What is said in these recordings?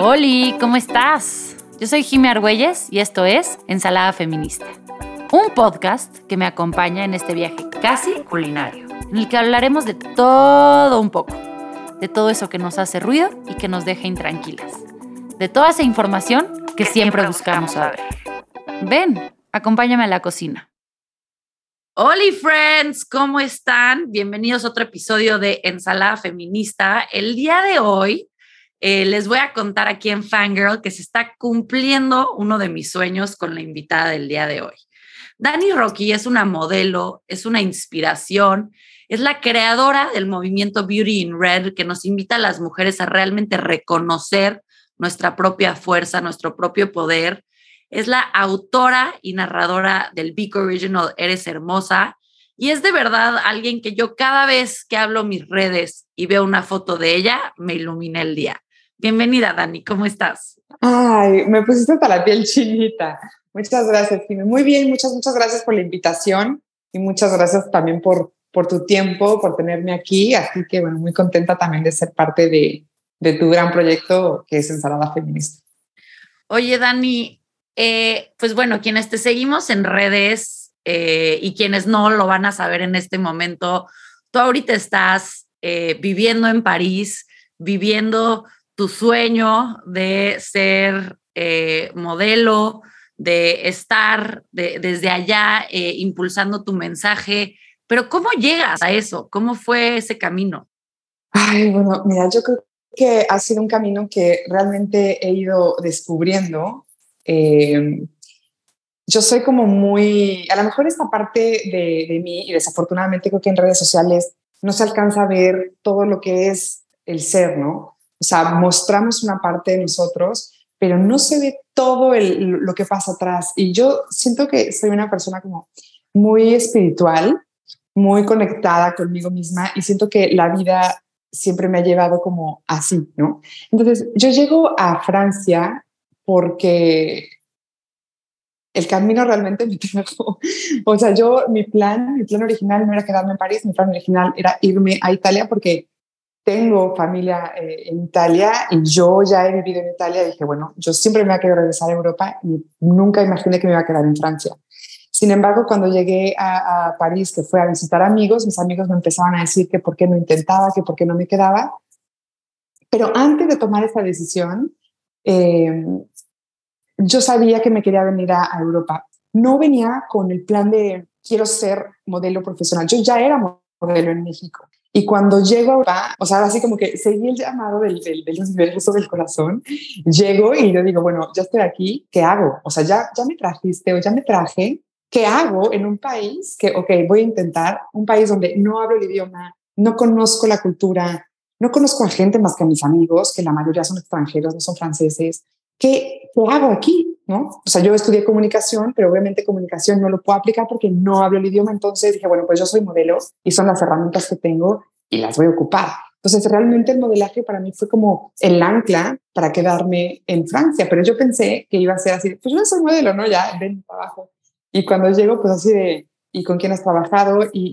Hola, ¿cómo estás? Yo soy Jimmy Argüelles y esto es Ensalada Feminista, un podcast que me acompaña en este viaje casi culinario, en el que hablaremos de todo un poco, de todo eso que nos hace ruido y que nos deja intranquilas, de toda esa información que, siempre, buscamos saber. Ven, acompáñame a la cocina. Hola friends, ¿cómo están? Bienvenidos a otro episodio de Ensalada Feminista. El día de hoy eh, les voy a contar aquí en Fangirl que se está cumpliendo uno de mis sueños con la invitada del día de hoy. Dani Rocky es una modelo, es una inspiración, es la creadora del movimiento Beauty in Red que nos invita a las mujeres a realmente reconocer nuestra propia fuerza, nuestro propio poder. Es la autora y narradora del Big Original Eres Hermosa y es de verdad alguien que yo cada vez que hablo mis redes y veo una foto de ella, me ilumina el día. Bienvenida, Dani, ¿cómo estás? Ay, me pusiste para la piel chinita. Muchas gracias, Jimmy. Muy bien, muchas, muchas gracias por la invitación y muchas gracias también por, por tu tiempo, por tenerme aquí. Así que, bueno, muy contenta también de ser parte de, de tu gran proyecto que es Ensalada Feminista. Oye, Dani, eh, pues bueno, quienes te seguimos en redes eh, y quienes no lo van a saber en este momento, tú ahorita estás eh, viviendo en París, viviendo tu sueño de ser eh, modelo, de estar desde allá eh, impulsando tu mensaje, pero ¿cómo llegas a eso? ¿Cómo fue ese camino? Ay, bueno, mira, yo creo que ha sido un camino que realmente he ido descubriendo. Em, yo soy como muy, a lo mejor esta parte de, de mí, y desafortunadamente creo que en redes sociales no se alcanza a ver todo lo que es el ser, ¿no? O sea, mostramos una parte de nosotros, pero no se ve todo lo que pasa atrás. Y yo siento que soy una persona como muy espiritual, muy conectada conmigo misma y siento que la vida siempre me ha llevado como así, ¿no? Entonces, yo llego a Francia porque el camino realmente me trajo. O sea, yo, mi plan, mi plan original no era quedarme en París, mi plan original era irme a Italia porque tengo familia eh, en Italia y yo ya he vivido en Italia. Dije, bueno, yo siempre me voy a querer regresar a Europa y nunca imaginé que me iba a quedar en Francia. Sin embargo, cuando llegué a, París, que fue a visitar amigos, mis amigos me empezaban a decir que por qué no intentaba, que por qué no me quedaba. Pero antes de tomar esa decisión, eh, yo sabía que me quería venir a, a Europa. No venía con el plan de quiero ser modelo profesional. Yo ya era modelo en México. Y cuando llego a o sea, así como que seguí el llamado del, del, del universo del corazón, llego y yo digo, bueno, ya estoy aquí, ¿qué hago? O sea, ya, ya me trajiste o ya me traje, ¿qué hago en un país que, ok, voy a intentar, un país donde no hablo el idioma, no conozco la cultura, no conozco a gente más que a mis amigos, que la mayoría son extranjeros, no son franceses, ¿qué, qué hago aquí? ¿No? O sea, yo estudié comunicación, pero obviamente comunicación no lo puedo aplicar porque no hablo el idioma. Entonces dije, bueno, pues yo soy modelo y son las herramientas que tengo y las voy a ocupar. Entonces, realmente el modelaje para mí fue como el ancla para quedarme en Francia, pero yo pensé que iba a ser así, pues yo soy modelo, ¿no? Ya, ven trabajo. Y cuando llego, pues así de, ¿y con quién has trabajado? Y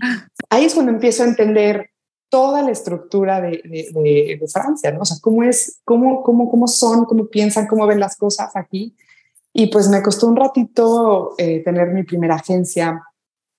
ahí es cuando empiezo a entender toda la estructura de, de, Francia, ¿no? O sea, cómo es, cómo, cómo, cómo son, cómo piensan, cómo ven las cosas aquí. Y pues me costó un ratito eh, tener mi primera agencia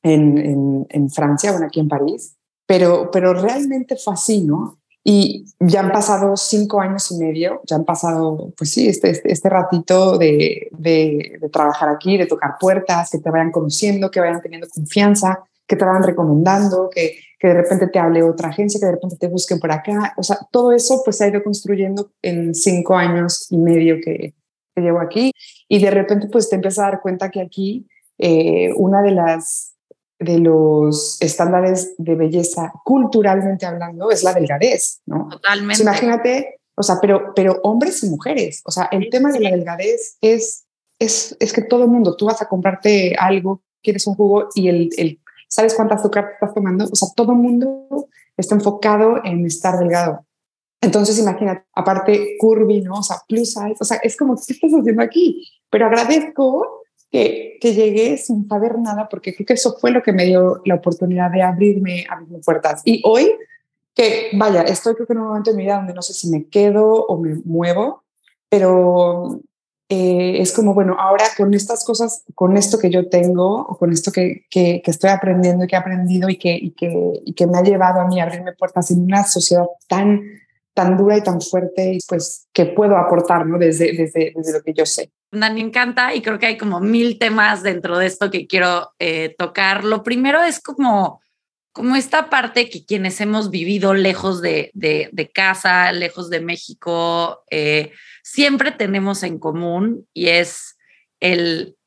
en, en, en, Francia, bueno, aquí en París, pero, pero realmente fue así, ¿no? Y ya han pasado cinco años y medio, ya han pasado, pues sí, este, este, este ratito de, de, de, trabajar aquí, de tocar puertas, que te vayan conociendo, que vayan teniendo confianza, que te vayan recomendando, que, que de repente te hable otra agencia, que de repente te busquen por acá. O sea, todo eso pues se ha ido construyendo en cinco años y medio que, que llevo aquí y de repente pues te empiezas a dar cuenta que aquí eh, una de las de los estándares de belleza culturalmente hablando es la delgadez, ¿no? Totalmente. imagínate, o sea, pero, pero hombres y mujeres, o sea, el tema de la delgadez es, es, es que todo el mundo, tú vas a comprarte algo, quieres un jugo y el, el ¿sabes cuánta azúcar estás tomando? O sea, todo el mundo está enfocado en estar delgado. Entonces, imagínate, aparte curvy, ¿no? O sea, plus size, o sea, es como, ¿qué estás haciendo aquí? Pero agradezco que, que llegué sin saber nada, porque creo que eso fue lo que me dio la oportunidad de abrirme, abrirme puertas. Y hoy, que vaya, estoy creo que en un momento de mi vida donde no sé si me quedo o me muevo, pero eh, es como, bueno, ahora con estas cosas, con esto que yo tengo, o con esto que, que, estoy aprendiendo y que he aprendido y que, y que, y que me ha llevado a mí a abrirme puertas en una sociedad tan, tan dura y tan fuerte, y pues que puedo aportar, ¿no? Desde, desde, desde lo que yo sé. Me encanta y creo que hay como mil temas dentro de esto que quiero eh, tocar. Lo primero es como como esta parte que quienes hemos vivido lejos de, de, casa, lejos de México, eh, siempre tenemos en común y es el,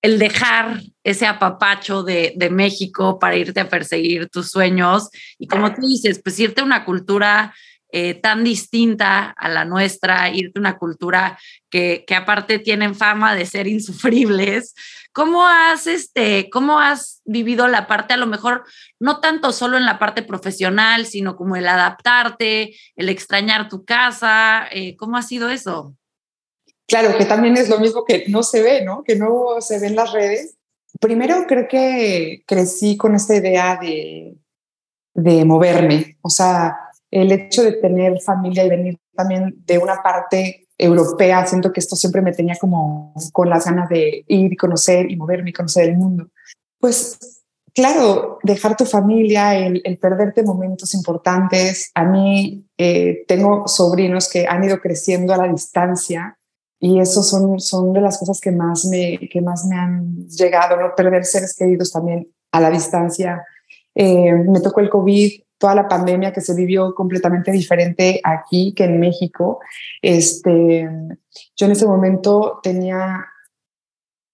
el dejar ese apapacho de, de, México para irte a perseguir tus sueños. Y como tú dices, pues irte a una cultura eh, tan distinta a la nuestra, irte a una cultura que, que aparte tienen fama de ser insufribles, ¿Cómo has, este, ¿Cómo has vivido la parte, a lo mejor, no tanto solo en la parte profesional, sino como el adaptarte, el extrañar tu casa? Eh, ¿Cómo ha sido eso? Claro, que también es lo mismo que no se ve, ¿no? Que no se ve en las redes. Primero creo que crecí con esta idea de, de moverme, o sea, el hecho de tener familia y venir también de una parte europea, siento que esto siempre me tenía como con las ganas de ir y conocer y moverme y conocer el mundo. Pues claro, dejar tu familia, el, perderte momentos importantes. A mí eh, tengo sobrinos que han ido creciendo a la distancia y eso son, son de las cosas que más, me, que más me han llegado, ¿no? perder seres queridos también a la distancia. Eh, me tocó el COVID, toda la pandemia que se vivió completamente diferente aquí que en México. Este, yo en ese momento tenía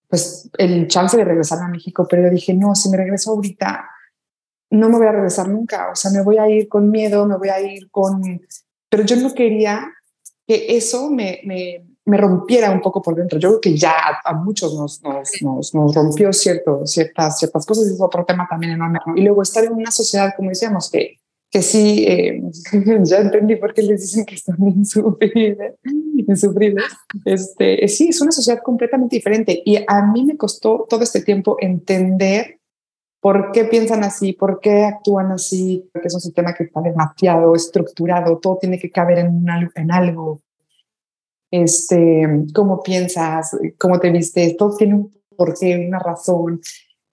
pues el chance de regresar a México, pero yo dije, no, si me regreso ahorita, no me voy a regresar nunca, o sea, me voy a ir con miedo, me voy a ir con... Pero yo no quería que eso me, me, me rompiera un poco por dentro. Yo creo que ya a, muchos nos, nos, nos, rompió cierto, ciertas, ciertas cosas y es otro tema también enorme. Y luego estar en una sociedad, como decíamos, que, que sí, eh, ya entendí por qué les dicen que están insufribles. insufribles. Este, sí, es una sociedad completamente diferente y a mí me costó todo este tiempo entender por qué piensan así, por qué actúan así, porque es un sistema que está demasiado estructurado, todo tiene que caber en, en algo este, cómo piensas, cómo te vistes, todo tiene un porqué, una razón.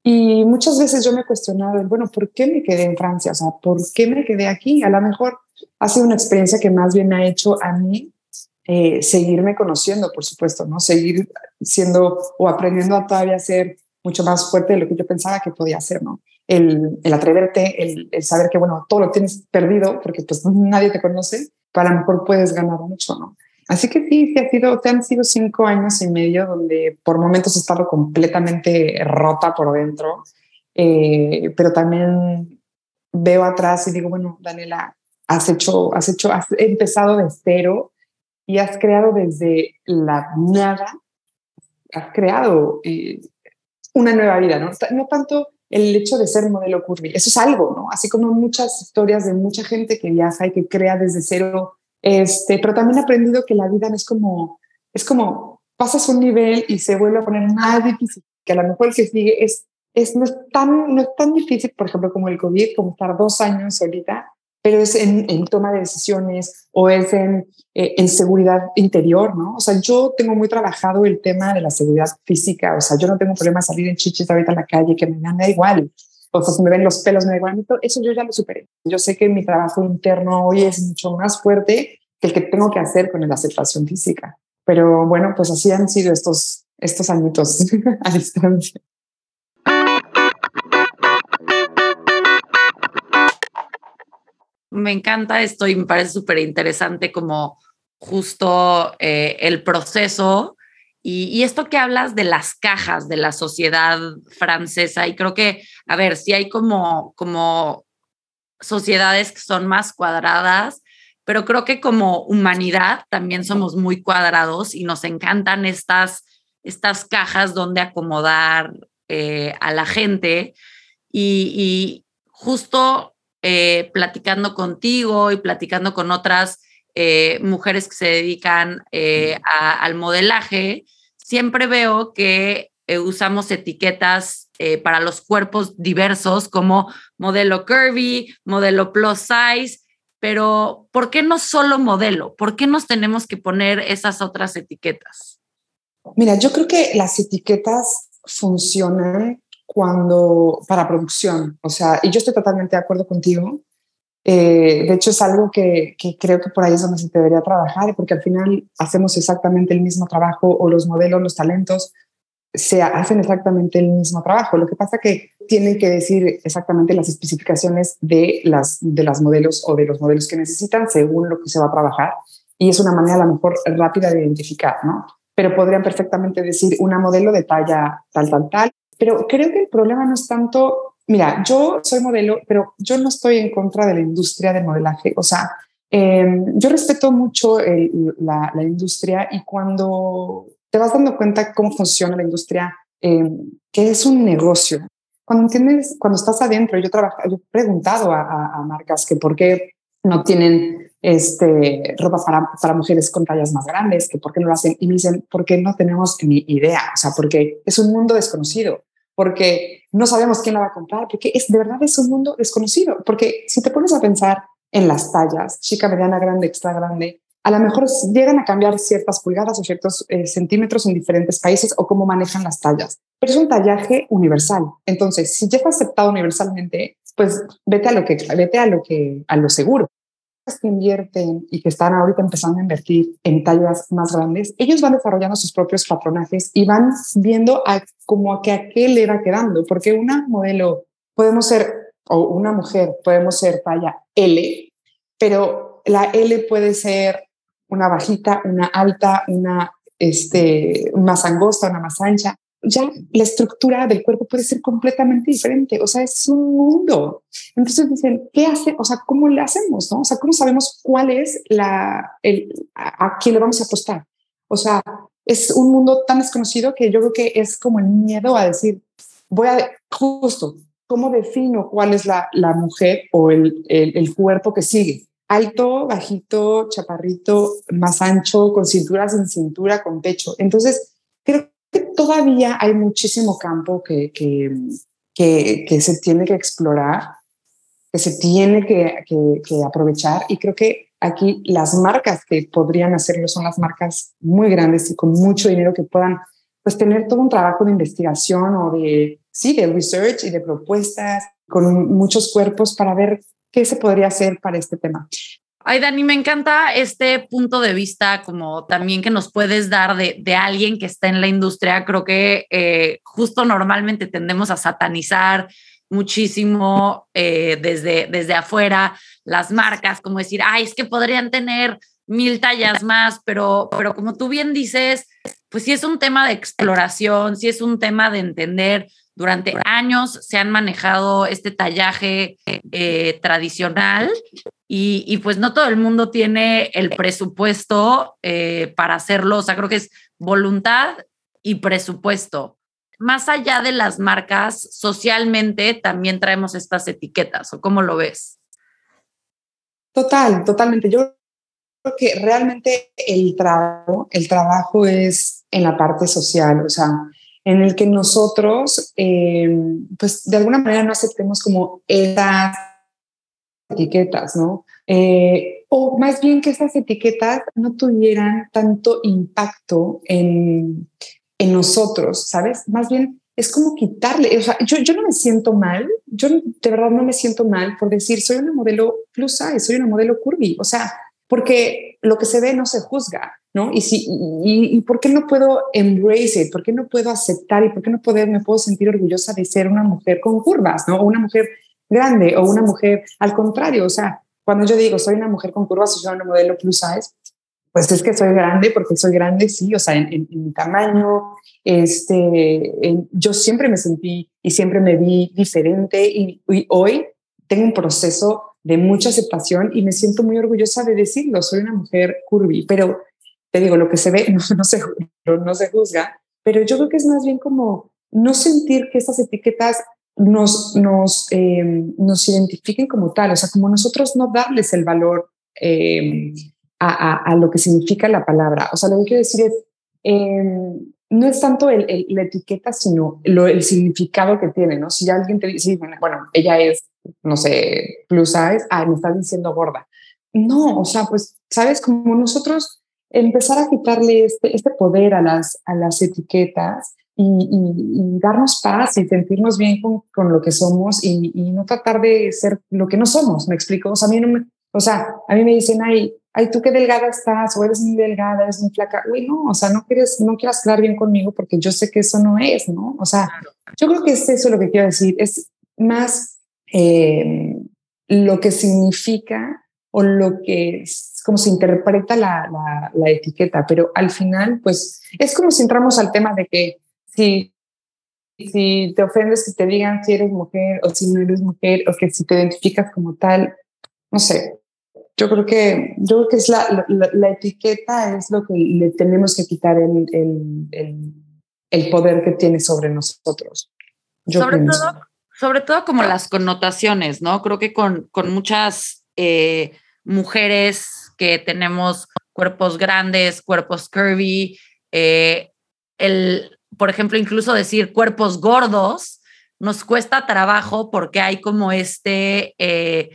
Y muchas veces yo me he cuestionado, bueno, ¿por qué me quedé en Francia? O sea, ¿por qué me quedé aquí? A lo mejor ha sido una experiencia que más bien ha hecho a mí eh, seguirme conociendo, por supuesto, ¿no? Seguir siendo o aprendiendo a todavía ser mucho más fuerte de lo que yo pensaba que podía ser, ¿no? El, el atreverte, el, saber que, bueno, todo lo tienes perdido porque pues nadie te conoce, pero a lo mejor puedes ganar mucho, ¿no? Así que sí, sí ha sido, te han sido cinco años y medio donde por momentos he estado completamente rota por dentro, eh, pero también veo atrás y digo, bueno, Daniela, has hecho, has hecho, has empezado de cero y has creado desde la nada, has creado eh, una nueva vida, ¿no? No tanto el hecho de ser modelo curvy, eso es algo, ¿no? Así como muchas historias de mucha gente que viaja y que crea desde cero este, pero también he aprendido que la vida no es como, es como pasas un nivel y se vuelve a poner más difícil, que a lo mejor el que sigue es, es, no, es tan, no es tan difícil, por ejemplo, como el COVID, como estar dos años ahorita, pero es en, en toma de decisiones o es en, eh, en seguridad interior, ¿no? O sea, yo tengo muy trabajado el tema de la seguridad física, o sea, yo no tengo problema salir en chichis ahorita en la calle, que me da igual, o sea, si me ven los pelos, me da igual. Eso yo ya lo superé. Yo sé que mi trabajo interno hoy es mucho más fuerte que el que tengo que hacer con la aceptación física. Pero bueno, pues así han sido estos, estos añitos a distancia. Me encanta esto y me parece súper interesante como justo eh, el proceso y, esto que hablas de las cajas de la sociedad francesa, y creo que, a ver, si hay como, como sociedades que son más cuadradas, pero creo que como humanidad también somos muy cuadrados y nos encantan estas, estas cajas donde acomodar eh, a la gente. Y, justo eh, platicando contigo y platicando con otras eh, mujeres que se dedican al modelaje, siempre veo que usamos etiquetas para los cuerpos diversos como modelo curvy, modelo plus size, pero ¿por qué no solo modelo? ¿Por qué nos tenemos que poner esas otras etiquetas? Mira, yo creo que las etiquetas funcionan cuando para producción, o sea, y yo estoy totalmente de acuerdo contigo. Eh, de hecho, es algo que, que, creo que por ahí es donde se debería trabajar, porque al final hacemos exactamente el mismo trabajo o los modelos, los talentos, se hacen exactamente el mismo trabajo. Lo que pasa que tienen que decir exactamente las especificaciones de las, de las modelos o de los modelos que necesitan según lo que se va a trabajar. Y es una manera a lo mejor rápida de identificar, ¿no? Pero podrían perfectamente decir una modelo de talla tal, tal, tal. Pero creo que el problema no es tanto, mira, yo soy modelo, pero yo no estoy en contra de la industria del modelaje. O sea, em, yo respeto mucho la, la industria y cuando te vas dando cuenta cómo funciona la industria, eh, que es un negocio. Cuando entiendes, cuando estás adentro, yo, trabajo, yo he preguntado a, marcas que por qué no tienen este, ropa para, para, mujeres con tallas más grandes, que por qué no lo hacen. Y me dicen, porque no tenemos ni idea, o sea, porque es un mundo desconocido, porque no sabemos quién la va a comprar, porque es de verdad es un mundo desconocido. Porque si te pones a pensar en las tallas, chica, mediana, grande, extra grande, a lo mejor llegan a cambiar ciertas pulgadas o ciertos eh, centímetros en diferentes países o cómo manejan las tallas, pero es un tallaje universal. Entonces, si ya está aceptado universalmente, pues vete a lo que vete a lo que a lo seguro. Las que invierten y que están ahorita empezando a invertir en tallas más grandes, ellos van desarrollando sus propios patronajes y van viendo a como a a qué le va quedando, porque una modelo podemos ser o una mujer podemos ser talla L, pero la L puede ser una bajita, una alta, una este, más angosta, una más ancha. Ya la estructura del cuerpo puede ser completamente diferente. O sea, es un mundo. Entonces dicen, ¿qué hace? O sea, ¿cómo le hacemos? No? O sea, ¿cómo sabemos cuál es la, el, a, quién le vamos a apostar? O sea, es un mundo tan desconocido que yo creo que es como el miedo a decir, voy a, justo, ¿cómo defino cuál es la, la mujer o el, el, el cuerpo que sigue? Alto, bajito, chaparrito, más ancho, con cintura sin cintura, con pecho. Entonces, creo que todavía hay muchísimo campo que, que, que, se tiene que explorar, que se tiene que, que, aprovechar y creo que aquí las marcas que podrían hacerlo son las marcas muy grandes y con mucho dinero que puedan pues tener todo un trabajo de investigación o de, sí, de research y de propuestas con muchos cuerpos para ver ¿Qué se podría hacer para este tema? Ay, Dani, me encanta este punto de vista, como también que nos puedes dar de, de alguien que está en la industria. Creo que eh, justo normalmente tendemos a satanizar muchísimo eh, desde, desde afuera las marcas, como decir, ay, es que podrían tener mil tallas más, pero, pero como tú bien dices, pues sí es un tema de exploración, sí es un tema de entender durante años se han manejado este tallaje eh, tradicional y, pues no todo el mundo tiene el presupuesto eh, para hacerlo. O sea, creo que es voluntad y presupuesto. Más allá de las marcas, socialmente también traemos estas etiquetas. ¿O cómo lo ves? Total, totalmente. Yo creo que realmente el trabajo, el trabajo es en la parte social. O sea, en el que nosotros, eh, pues de alguna manera no aceptemos como esas etiquetas, ¿no? Eh, o más bien que esas etiquetas no tuvieran tanto impacto en, en nosotros, ¿sabes? Más bien es como quitarle, o sea, yo, yo no me siento mal, yo de verdad no me siento mal por decir, soy una modelo plus size, soy una modelo curvy, o sea, porque lo que se ve no se juzga, ¿no? Y, si, y, por qué no puedo embrace it, por qué no puedo aceptar y por qué no poder, me puedo sentir orgullosa de ser una mujer con curvas, ¿no? O una mujer grande o una mujer al contrario, o sea, cuando yo digo soy una mujer con curvas, soy una modelo plus size, pues es que soy grande porque soy grande, sí, o sea, en, mi tamaño, este, yo siempre me sentí y siempre me vi diferente y, y hoy tengo un proceso de mucha aceptación y me siento muy orgullosa de decirlo, soy una mujer curvy, pero te digo, lo que se ve no, se, no, se juzga, pero yo creo que es más bien como no sentir que estas etiquetas nos, nos, em, nos identifiquen como tal, o sea, como nosotros no darles el valor em, a, a, lo que significa la palabra. O sea, lo que quiero decir es, em, no es tanto el, la etiqueta, sino lo, el significado que tiene, ¿no? Si alguien te dice, bueno, ella es no sé, plus size, ah, me estás diciendo gorda. no, o sea, pues, sabes, como nosotros empezar a quitarle este, este poder a las, a las etiquetas y, darnos paz y sentirnos bien con, con lo que somos y, y, no tratar de ser lo que no somos, ¿me explico? O sea, a mí, no me, o sea, a mí me dicen, ay, ay, tú qué delgada estás, o eres muy delgada, eres muy flaca. Uy, no, o sea, no quieres, no quieras quedar bien conmigo porque yo sé que eso no es, ¿no? O sea, yo creo que es eso lo que quiero decir, es más eh, lo que significa o lo que es, como se interpreta la, la, la, etiqueta, pero al final, pues es como si entramos al tema de que si, si te ofendes que te digan si eres mujer o si no eres mujer o que si te identificas como tal, no sé, yo creo que, yo creo que es la, la, etiqueta es lo que le tenemos que quitar el, el, el, poder que tiene sobre nosotros. sobre, todo, sobre todo como las connotaciones, ¿no? Creo que con, con muchas eh, mujeres que tenemos cuerpos grandes, cuerpos curvy, eh, el, por ejemplo, incluso decir cuerpos gordos, nos cuesta trabajo porque hay como este... Eh,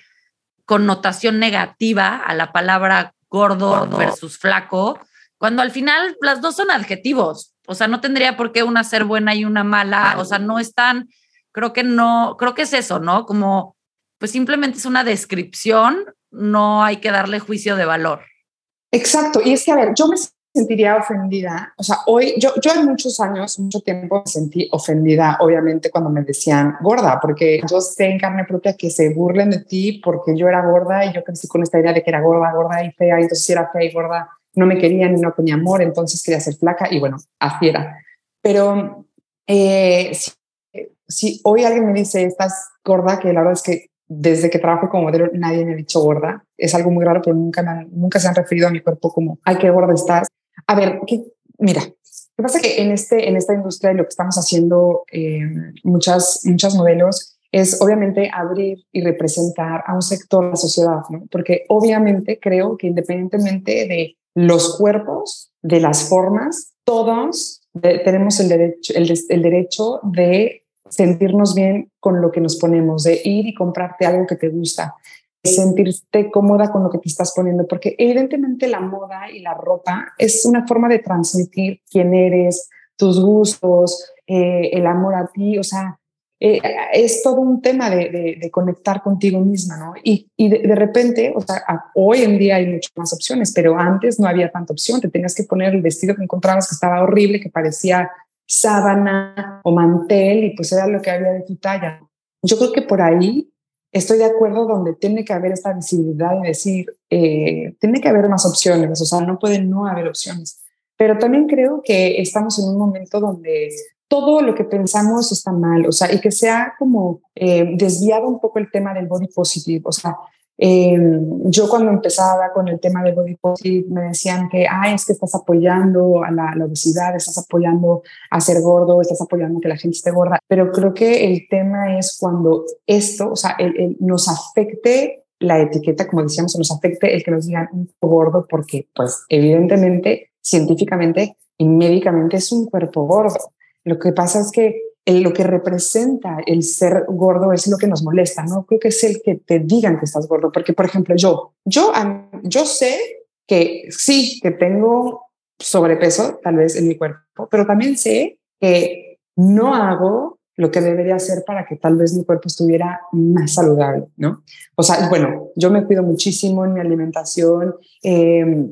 connotación negativa a la palabra gordo, versus flaco, cuando al final las dos son adjetivos. O sea, no tendría por qué una ser buena y una mala. O sea, no están, creo que no, creo que es eso, ¿no? Como, pues simplemente es una descripción, no hay que darle juicio de valor. Exacto. Y es que, a ver, yo me sentiría ofendida. O sea, hoy, yo, yo en muchos años, mucho tiempo me sentí ofendida, obviamente, cuando me decían gorda, porque yo sé en carne propia que se burlen de ti porque yo era gorda y yo crecí con esta idea de que era gorda, gorda y fea, y entonces si era fea y gorda no me querían y no tenía amor, entonces quería ser flaca y bueno, así era. Pero eh, si, si hoy alguien me dice, estás gorda, que la verdad es que desde que trabajo como modelo nadie me ha dicho gorda. Es algo muy raro, pero nunca, nunca se han referido a mi cuerpo como, ay, qué gorda estás. A ver, ¿qué? mira, lo que pasa es que en, este, en esta industria lo que estamos haciendo eh, muchas, muchas modelos es obviamente abrir y representar a un sector de la sociedad, ¿no? porque obviamente creo que independientemente de los cuerpos, de las formas, todos tenemos el derecho, el, el derecho de sentirnos bien con lo que nos ponemos, de ir y comprarte algo que te gusta, sentirte cómoda con lo que te estás poniendo, porque evidentemente la moda y la ropa es una forma de transmitir quién eres, tus gustos, eh, el amor a ti, o sea, eh, es todo un tema de, de, conectar contigo misma, ¿no? Y, y de, repente, o sea, hoy en día hay muchas más opciones, pero antes no había tanta opción, te tenías que poner el vestido que encontrabas que estaba horrible, que parecía sábana o mantel y pues era lo que había de tu talla. Yo creo que por ahí estoy de acuerdo donde tiene que haber esta visibilidad y decir, eh, tiene que haber más opciones, o sea, no pueden no haber opciones. Pero también creo que estamos en un momento donde todo lo que pensamos está mal, o sea, y que se ha como eh, desviado un poco el tema del body positive, o sea, eh, yo cuando empezaba con el tema del body positive me decían que, ay, es que estás apoyando a la, obesidad, estás apoyando a ser gordo, estás apoyando a que la gente esté gorda, pero creo que el tema es cuando esto, o sea, nos afecte la etiqueta, como decíamos, nos afecte el que nos digan un gordo, porque pues evidentemente, científicamente y médicamente es un cuerpo gordo. Lo que pasa es que lo que representa el ser gordo es lo que nos molesta, ¿no? Creo que es el que te digan que estás gordo, porque por ejemplo yo, yo, yo sé que sí, que tengo sobrepeso tal vez en mi cuerpo, pero también sé que no hago lo que debería hacer para que tal vez mi cuerpo estuviera más saludable, ¿no? O sea, bueno, yo me cuido muchísimo en mi alimentación, eh,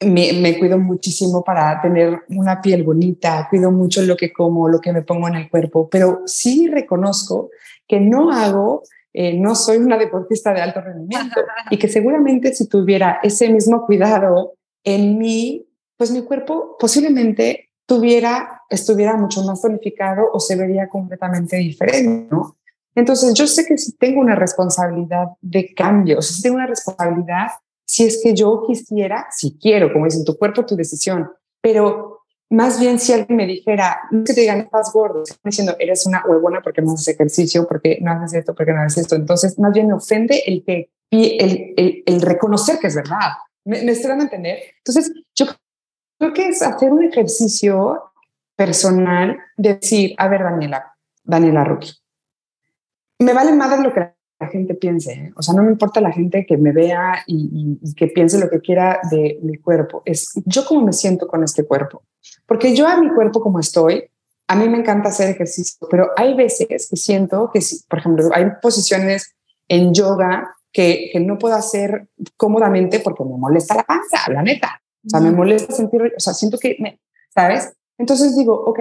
me, cuido muchísimo para tener una piel bonita, cuido mucho lo que como, lo que me pongo en el cuerpo, pero sí reconozco que no hago, eh, no soy una deportista de alto rendimiento y que seguramente si tuviera ese mismo cuidado en mí, pues mi cuerpo posiblemente tuviera, estuviera mucho más tonificado o se vería completamente diferente, ¿no? Entonces yo sé que si tengo una responsabilidad de cambio, si tengo una responsabilidad si es que yo quisiera, si quiero, como dicen, tu cuerpo, tu decisión, pero más bien si alguien me dijera, no que te digan, estás gordo, están diciendo, eres una huevona porque no haces ejercicio, porque no haces esto, porque no haces esto. Entonces, más bien me ofende el que el, el, reconocer que es verdad. ¿Me, me estoy dando a entender? Entonces, yo creo que es hacer un ejercicio personal de decir, a ver, Daniela, Daniela Rookie, me vale más lo que la gente piense, ¿eh? o sea, no me importa la gente que me vea y, que piense lo que quiera de mi cuerpo, es yo cómo me siento con este cuerpo, porque yo a mi cuerpo como estoy, a mí me encanta hacer ejercicio, pero hay veces que siento que, si, por ejemplo, hay posiciones en yoga que, que no puedo hacer cómodamente porque me molesta la panza, la neta, o sea, me molesta sentir, o sea, siento que, me, ¿sabes? Entonces digo, ok,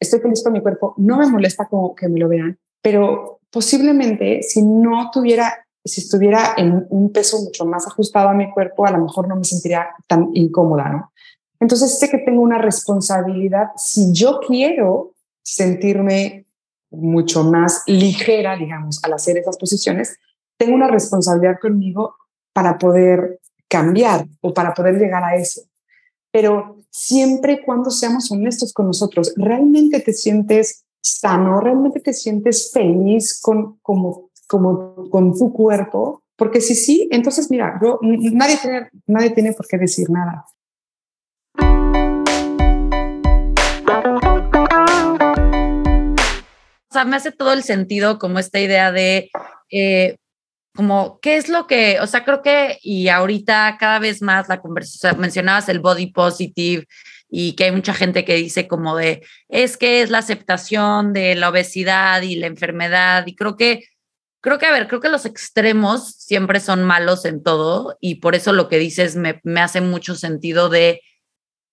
estoy feliz con mi cuerpo, no me molesta como que me lo vean, pero posiblemente si no tuviera, si estuviera en un peso mucho más ajustado a mi cuerpo, a lo mejor no me sentiría tan incómoda, ¿no? Entonces sé que tengo una responsabilidad si yo quiero sentirme mucho más ligera, digamos, al hacer esas posiciones, tengo una responsabilidad conmigo para poder cambiar o para poder llegar a eso. Pero siempre cuando seamos honestos con nosotros, realmente te sientes sano, realmente te sientes feliz con, como, como, con tu cuerpo, porque si sí, entonces mira, yo, nadie, tiene, nadie tiene por qué decir nada. O sea, me hace todo el sentido como esta idea de, eh, como, ¿qué es lo que, o sea, creo que, y ahorita cada vez más la conversación, mencionabas el body positive, y que hay mucha gente que dice como de, es que es la aceptación de la obesidad y la enfermedad y creo que, creo que, a ver, creo que los extremos siempre son malos en todo y por eso lo que dices me, me hace mucho sentido de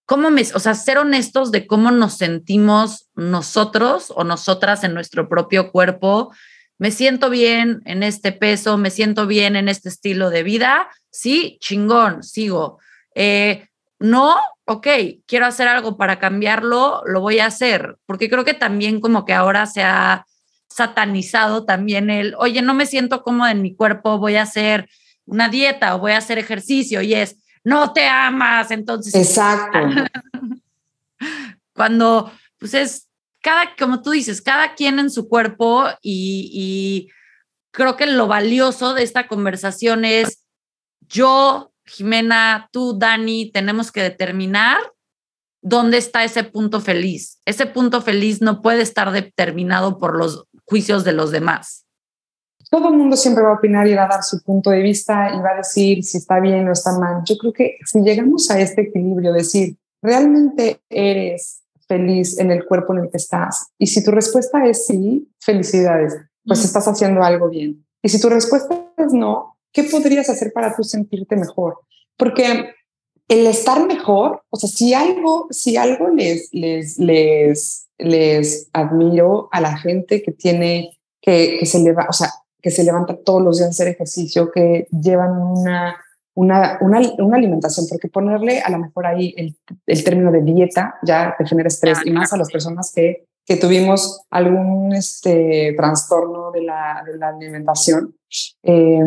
cómo me, o sea, ser honestos de cómo nos sentimos nosotros o nosotras en nuestro propio cuerpo. Me siento bien en este peso, me siento bien en este estilo de vida. Sí, chingón, sigo. Eh, no, ok, quiero hacer algo para cambiarlo, lo voy a hacer, porque creo que también como que ahora se ha satanizado también el, oye, no me siento cómoda en mi cuerpo, voy a hacer una dieta o voy a hacer ejercicio y es, no te amas, entonces... Exacto. Cuando, pues es, cada, como tú dices, cada quien en su cuerpo y, y creo que lo valioso de esta conversación es, yo Jimena, tú, Dani, tenemos que determinar dónde está ese punto feliz. Ese punto feliz no puede estar determinado por los juicios de los demás. Todo el mundo siempre va a opinar y va a dar su punto de vista y va a decir si está bien o está mal. Yo creo que si llegamos a este equilibrio, decir, ¿realmente eres feliz en el cuerpo en el que estás? Y si tu respuesta es sí, felicidades, pues estás haciendo algo bien. Y si tu respuesta es no, ¿qué podrías hacer para tú sentirte mejor? Porque el estar mejor, o sea, si algo, si algo les, les, les, les admiro a la gente que tiene, que, que se leva, o sea, que se levanta todos los días a hacer ejercicio, que llevan una, una, una, una alimentación, porque ponerle a lo mejor ahí el, el término de dieta ya te genera estrés, y más a las personas que que tuvimos algún este, trastorno de la, de la alimentación, eh,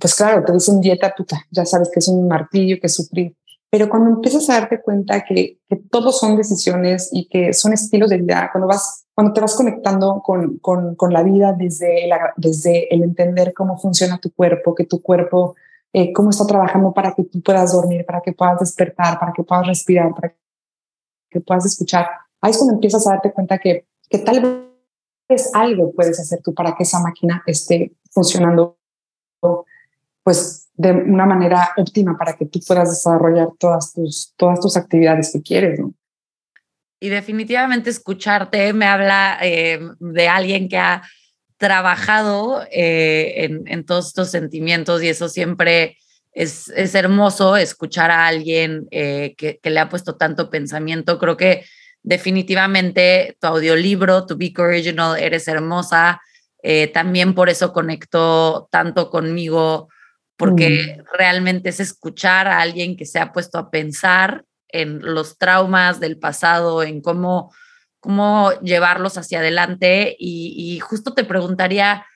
pues claro, te dicen dieta, puta, ya sabes que es un martillo, que sufrir. Pero cuando empiezas a darte cuenta que, que todos son decisiones y que son estilos de vida, cuando, vas, cuando te vas conectando con, con, con la vida desde, desde el entender cómo funciona tu cuerpo, que tu cuerpo, eh, cómo está trabajando para que tú puedas dormir, para que puedas despertar, para que puedas respirar, para que puedas escuchar, ahí es cuando empiezas a darte cuenta que, que tal vez algo puedes hacer tú para que esa máquina esté funcionando pues de una manera óptima para que tú puedas desarrollar todas tus, todas tus actividades que quieres, ¿no? Y definitivamente escucharte me habla eh, de alguien que ha trabajado eh, en, en, todos estos sentimientos y eso siempre es, es hermoso escuchar a alguien eh, que, que, le ha puesto tanto pensamiento. Creo que definitivamente tu audiolibro, tu Big Original, Eres Hermosa, eh, también por eso conectó tanto conmigo, porque mm. realmente es escuchar a alguien que se ha puesto a pensar en los traumas del pasado, en cómo, cómo llevarlos hacia adelante. Y, y justo te preguntaría,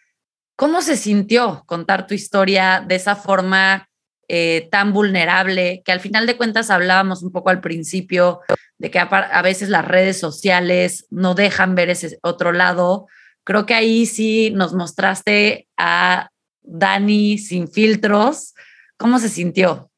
¿cómo se sintió contar tu historia de esa forma eh, tan vulnerable, que al final de cuentas hablábamos un poco al principio de que a, veces las redes sociales no dejan ver ese otro lado. Creo que ahí sí nos mostraste a Dani sin filtros. ¿Cómo se sintió?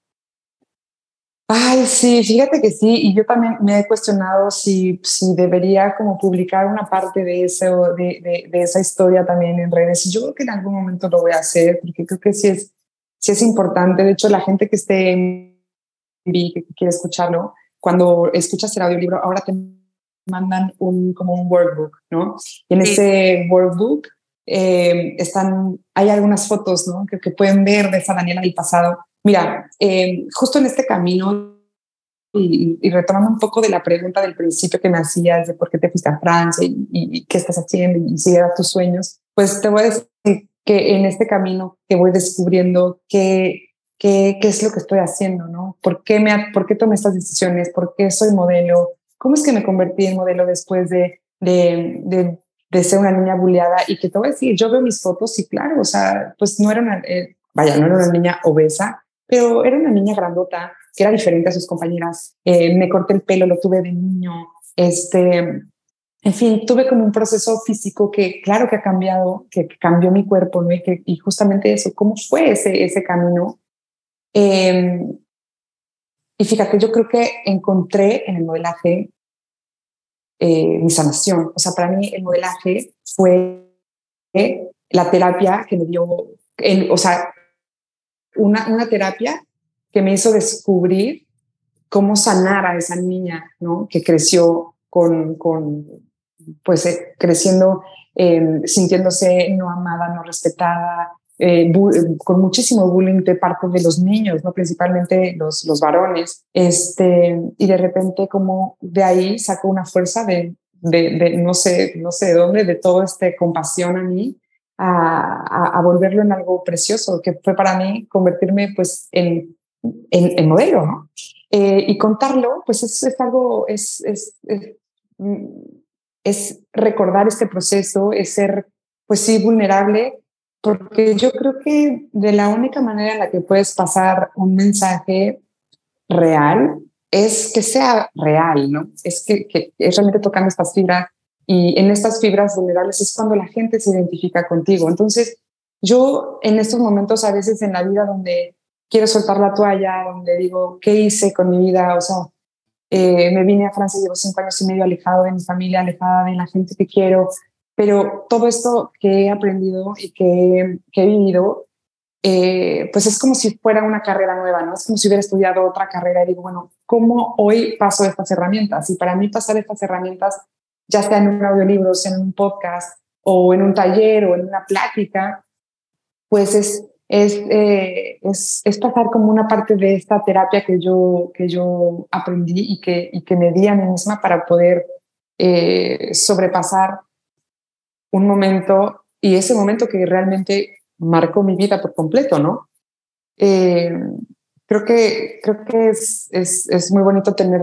Ay, sí, fíjate que sí, y yo también me he cuestionado si, si debería como publicar una parte de, eso, de, de, esa historia también en redes. Yo creo que en algún momento lo voy a hacer, porque creo que sí es, sí es importante. De hecho, la gente que esté en que quiere escucharlo, cuando escuchas el audiolibro, ahora te mandan un, como un workbook, ¿no? Y en ese workbook eh, están, hay algunas fotos, ¿no? Que, que pueden ver de esa Daniela del pasado Mira, eh, justo en este camino y, retomando un poco de la pregunta del principio que me hacías de por qué te fuiste a Francia y, qué estás haciendo y si eran tus sueños, pues te voy a decir que en este camino que voy descubriendo qué, qué, qué es lo que estoy haciendo, ¿no? ¿Por qué, me, ¿Por qué tomé estas decisiones? ¿Por qué soy modelo? ¿Cómo es que me convertí en modelo después de, de, de, de ser una niña bulleada? Y que te voy a decir, yo veo mis fotos y claro, o sea, pues no era una, eh, vaya, no era una niña obesa, pero era una niña grandota que era diferente a sus compañeras. Eh, me corté el pelo, lo tuve de niño. Este, en fin, tuve como un proceso físico que claro que ha cambiado, que, cambió mi cuerpo, ¿no? Y, que, y justamente eso, ¿cómo fue ese, ese camino? Em, y fíjate, yo creo que encontré en el modelaje eh, mi sanación. O sea, para mí el modelaje fue la terapia que me dio, o sea, una, una terapia que me hizo descubrir cómo sanar a esa niña, ¿no? Que creció con, con pues, eh, creciendo, em, sintiéndose no amada, no respetada, eh, con muchísimo bullying de parte de los niños, ¿no? Principalmente los, los varones. Este, y de repente como de ahí sacó una fuerza de, de, no sé, no sé de dónde, de todo este compasión a mí a, volverlo en algo precioso, que fue para mí convertirme pues en, en, modelo, ¿no? Eh, y contarlo, pues es, es algo, es, es, es, recordar este proceso, es ser, pues sí, vulnerable, porque yo creo que de la única manera en la que puedes pasar un mensaje real es que sea real, ¿no? Es que, que es realmente tocando estas fibras y en estas fibras vulnerables es cuando la gente se identifica contigo. Entonces, yo en estos momentos a veces en la vida donde quiero soltar la toalla, donde digo, ¿qué hice con mi vida? O sea, eh, me vine a Francia, llevo cinco años y medio alejado de mi familia, alejada de la gente que quiero, pero todo esto que he aprendido y que, he vivido, eh, pues es como si fuera una carrera nueva, ¿no? Es como si hubiera estudiado otra carrera y digo, bueno, ¿cómo hoy paso estas herramientas? Y para mí pasar estas herramientas ya sea en un audiolibro, sea en un podcast o en un taller o en una plática, pues es, es, eh, es, es, pasar como una parte de esta terapia que yo, que yo aprendí y que, que me di a mí misma para poder eh, sobrepasar un momento y ese momento que realmente marcó mi vida por completo, ¿no? Eh, creo que, creo que es, es, es muy bonito tener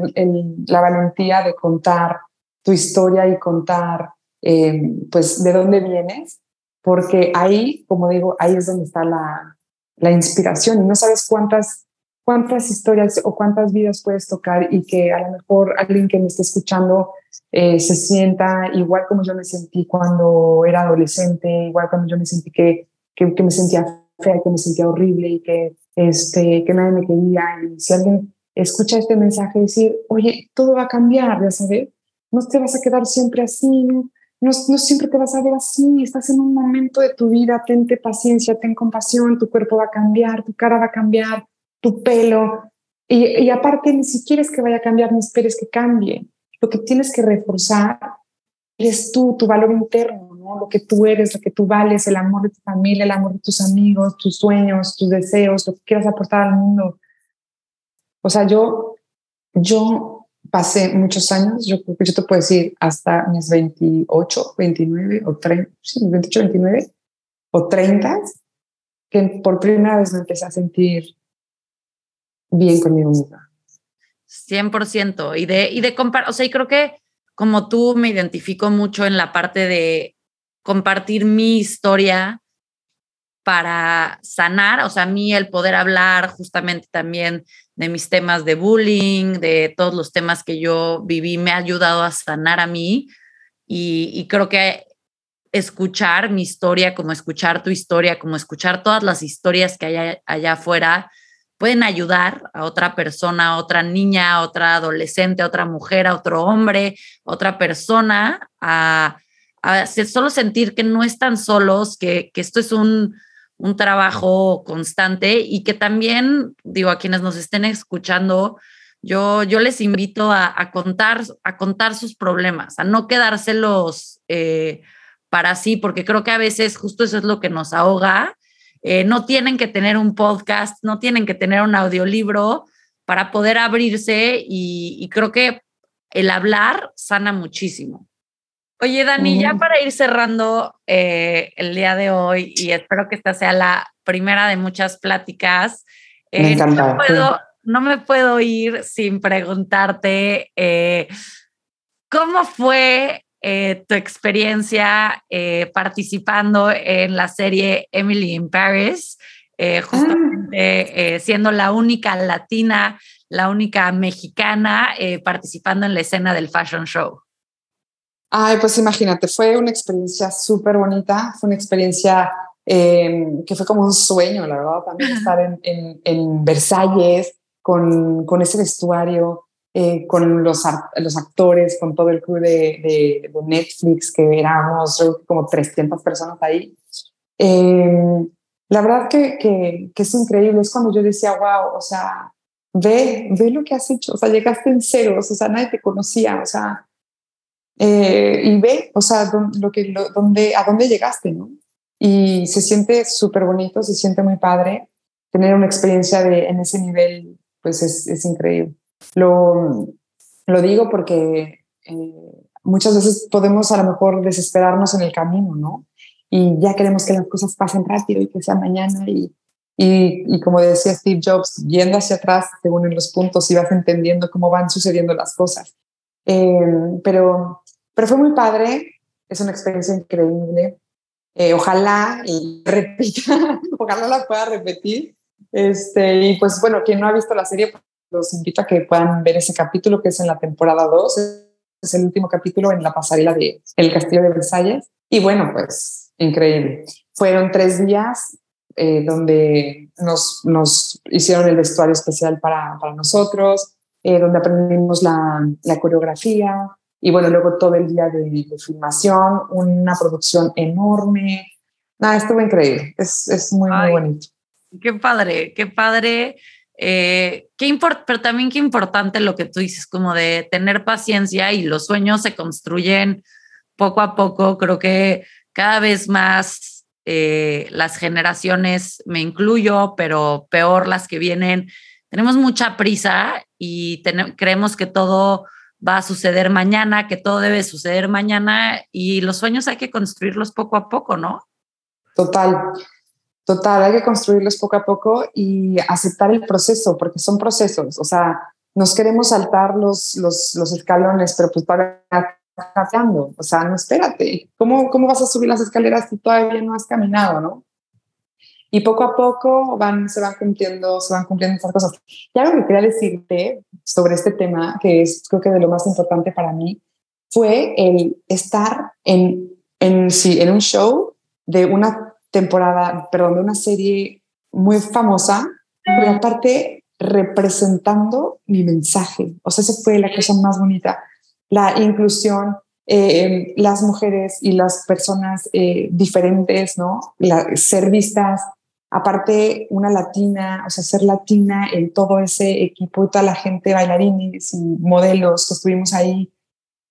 la valentía de contar tu historia y contar eh, pues de dónde vienes, porque ahí, como digo, ahí es donde está la, la inspiración y no sabes cuántas, cuántas historias o cuántas vidas puedes tocar y que a lo mejor alguien que me esté escuchando eh, se sienta igual como yo me sentí cuando era adolescente, igual cuando yo me sentí que, que, me sentía fea, que me sentía horrible y que, este, que nadie me quería. Y si alguien escucha este mensaje, decir, oye, todo va a cambiar, ya sabes, no te vas a quedar siempre así, no, no, siempre te vas a ver así, estás en un momento de tu vida, tente paciencia, ten compasión, tu cuerpo va a cambiar, tu cara va a cambiar, tu pelo, y, y aparte ni siquiera es que vaya a cambiar, ni esperes que cambie, lo que tienes que reforzar es tú, tu valor interno, ¿no? lo que tú eres, lo que tú vales, el amor de tu familia, el amor de tus amigos, tus sueños, tus deseos, lo que quieras aportar al mundo. O sea, yo, yo pasé muchos años, yo creo que yo te puedo decir hasta mis 28, 29 o 30, sí, 28, 29 o 30, que por primera vez me empecé a sentir bien conmigo misma. 100%. Y de, y de comparar, o sea, y creo que como tú me identifico mucho en la parte de compartir mi historia para sanar, o sea, a mí el poder hablar justamente también de mis temas de bullying, de todos los temas que yo viví, me ha ayudado a sanar a mí y, creo que escuchar mi historia, como escuchar tu historia, como escuchar todas las historias que hay allá afuera, pueden ayudar a otra persona, a otra niña, a otra adolescente, a otra mujer, a otro hombre, a otra persona, a, solo sentir que no están solos, que, esto es un, trabajo constante y que también, digo, a quienes nos estén escuchando, yo, yo les invito a, contar, a contar sus problemas, a no quedárselos eh, para sí, porque creo que a veces justo eso es lo que nos ahoga eh, no tienen que tener un podcast, no tienen que tener un audiolibro para poder abrirse y, creo que el hablar sana muchísimo. Oye, Dani, ya para ir cerrando eh, el día de hoy, y espero que esta sea la primera de muchas pláticas, eh, no, me puedo, no, me puedo, ir sin preguntarte cómo fue eh, tu experiencia eh, participando en la serie Emily in Paris, eh, justamente ah. siendo la única latina, la única mexicana participando en la escena del fashion show. Ay, pues imagínate, fue una experiencia súper bonita, fue una experiencia em, que fue como un sueño, la verdad, también estar en, en, Versalles con, con ese vestuario, eh, con los, los actores, con todo el crew de, de, Netflix, que éramos como 300 personas ahí. Eh, la verdad que, que, que, es increíble, es cuando yo decía, wow, o sea, ve, ve lo que has hecho, o sea, llegaste en ceros, o sea, nadie te conocía, o sea, eh, y ve, o sea, lo que, lo, donde, a dónde llegaste, ¿no? Y se siente súper bonito, se siente muy padre. Tener una experiencia de, en ese nivel, pues es, es increíble. Lo, lo digo porque eh, muchas veces podemos a lo mejor desesperarnos en el camino, ¿no? Y ya queremos que las cosas pasen rápido y que sea mañana y, y, como decía Steve Jobs, yendo hacia atrás según en los puntos y vas entendiendo cómo van sucediendo las cosas. Eh, pero, pero fue muy padre, es una experiencia increíble. Eh, ojalá y repita, ojalá la pueda repetir. Este, y pues bueno, quien no ha visto la serie, los invito a que puedan ver ese capítulo que es en la temporada 2. Es el último capítulo en la pasarela de El Castillo de Versalles. Y bueno, pues increíble. Fueron tres días eh, donde nos, nos, hicieron el vestuario especial para, para nosotros, eh, donde aprendimos la, la, coreografía y bueno, luego todo el día de, filmación, una producción enorme. Nada, estuvo increíble. Es, es muy, muy bonito. Qué padre, qué padre eh, qué pero también qué importante lo que tú dices, como de tener paciencia y los sueños se construyen poco a poco. Creo que cada vez más eh, las generaciones, me incluyo, pero peor las que vienen, tenemos mucha prisa y creemos que todo va a suceder mañana, que todo debe suceder mañana y los sueños hay que construirlos poco a poco, ¿no? Total. Total, hay que construirlos poco a poco y aceptar el proceso, porque son procesos. O sea, nos queremos saltar los, los, los escalones, pero pues para caminando. O sea, no espérate. ¿Cómo, ¿Cómo vas a subir las escaleras si todavía no has caminado, no? Y poco a poco van, se van cumpliendo, se van cumpliendo estas cosas. Y algo que quería decirte sobre este tema, que es creo que de lo más importante para mí, fue el estar en, en, sí, en un show de una temporada, perdón, de una serie muy famosa, pero aparte representando mi mensaje. O sea, esa fue la cosa más bonita. La inclusión, eh, las mujeres y las personas eh, diferentes, ¿no? ser vistas, aparte una latina, o sea, ser latina en todo ese equipo y toda la gente, bailarines y modelos que estuvimos ahí,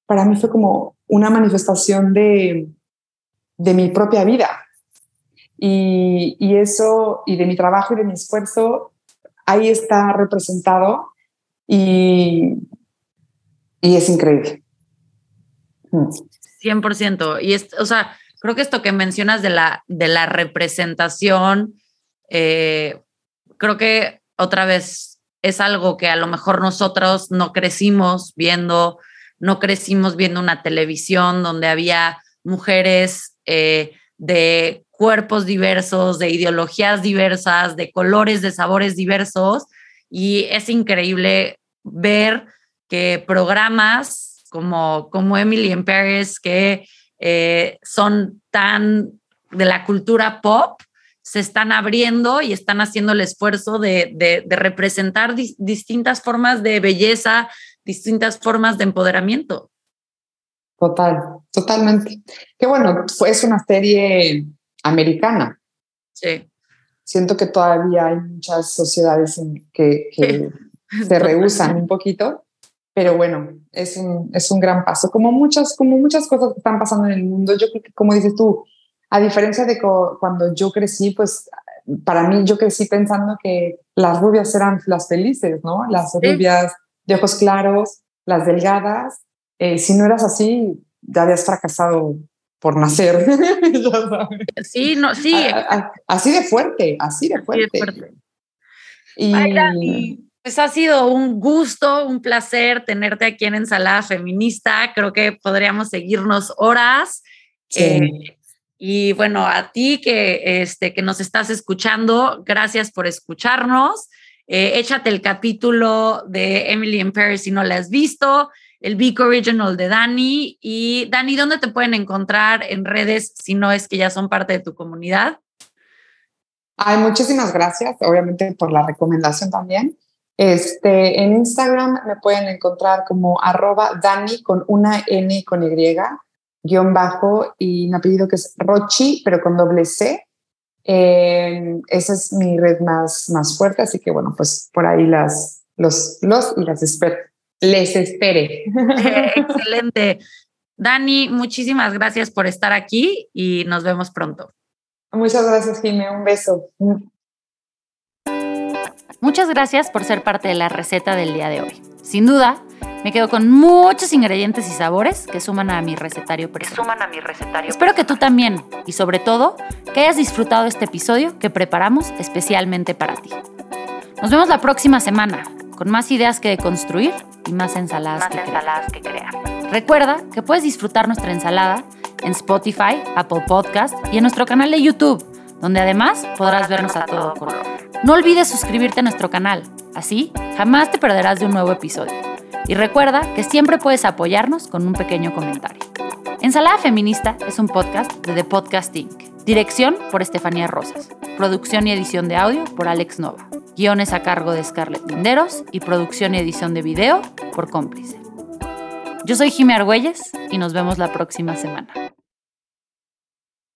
para mí fue como una manifestación de, de mi propia vida, y, y, eso, y de mi trabajo y de mi esfuerzo, ahí está representado y, y es increíble. 100%. Mm. Y es, o sea, creo que esto que mencionas de la, de la representación, eh, creo que otra vez es algo que a lo mejor nosotros no crecimos viendo, no crecimos viendo una televisión donde había mujeres eh, de cuerpos diversos, de ideologías diversas, de colores, de sabores diversos. Y es increíble ver que programas como, como Emily in Paris, que eh, son tan de la cultura pop, se están abriendo y están haciendo el esfuerzo de, representar distintas formas de belleza, distintas formas de empoderamiento. Total, totalmente. Que bueno, es una serie americana. Sí. Siento que todavía hay muchas sociedades que, que se rehusan un poquito, pero bueno, es un, es un gran paso. Como muchas, como muchas cosas que están pasando en el mundo, yo creo que, como dices tú, a diferencia de cuando yo crecí, pues para mí yo crecí pensando que las rubias eran las felices, ¿no? Las rubias de ojos claros, las delgadas. Eh, si no eras así, ya habías fracasado por nacer. sí, no, sí. así de fuerte, así de fuerte. Y, pues ha sido un gusto, un placer tenerte aquí en Ensalada Feminista. Creo que podríamos seguirnos horas. Sí. Eh, y bueno, a ti que, este, que nos estás escuchando, gracias por escucharnos. Eh, échate el capítulo de Emily in Paris si no la has visto, el Big Original de Dani. Y Dani, ¿dónde te pueden encontrar en redes si no es que ya son parte de tu comunidad? Ay, muchísimas gracias, obviamente, por la recomendación también. Este, en Instagram me pueden encontrar como arroba Dani con una N con Y guion bajo y un apellido que es Rochi, pero con doble C. Eh, esa es mi red más, más fuerte, así que bueno, pues por ahí las, los, los y las espero. Les espere. Excelente. Dani, muchísimas gracias por estar aquí y nos vemos pronto. Muchas gracias, Jimé. Un beso. Muchas gracias por ser parte de la receta del día de hoy. Sin duda, me quedo con muchos ingredientes y sabores que suman a mi recetario personal. suman a mi recetario. Espero que tú también y sobre todo que hayas disfrutado este episodio que preparamos especialmente para ti. Nos vemos la próxima semana con más ideas que deconstruir y más ensaladas, que, ensaladas que crear. Recuerda que puedes disfrutar nuestra ensalada en Spotify, Apple Podcast y en nuestro canal de YouTube, donde además podrás vernos a todo color. No olvides suscribirte a nuestro canal, así jamás te perderás de un nuevo episodio. Y recuerda que siempre puedes apoyarnos con un pequeño comentario. Ensalada Feminista es un podcast de The Podcast Inc. Dirección por Estefanía Rosas. Producción y edición de audio por Alex Nova. Guiones a cargo de Scarlett Linderos y producción y edición de video por Cómplice. Yo soy Jimmy Argüelles y nos vemos la próxima semana.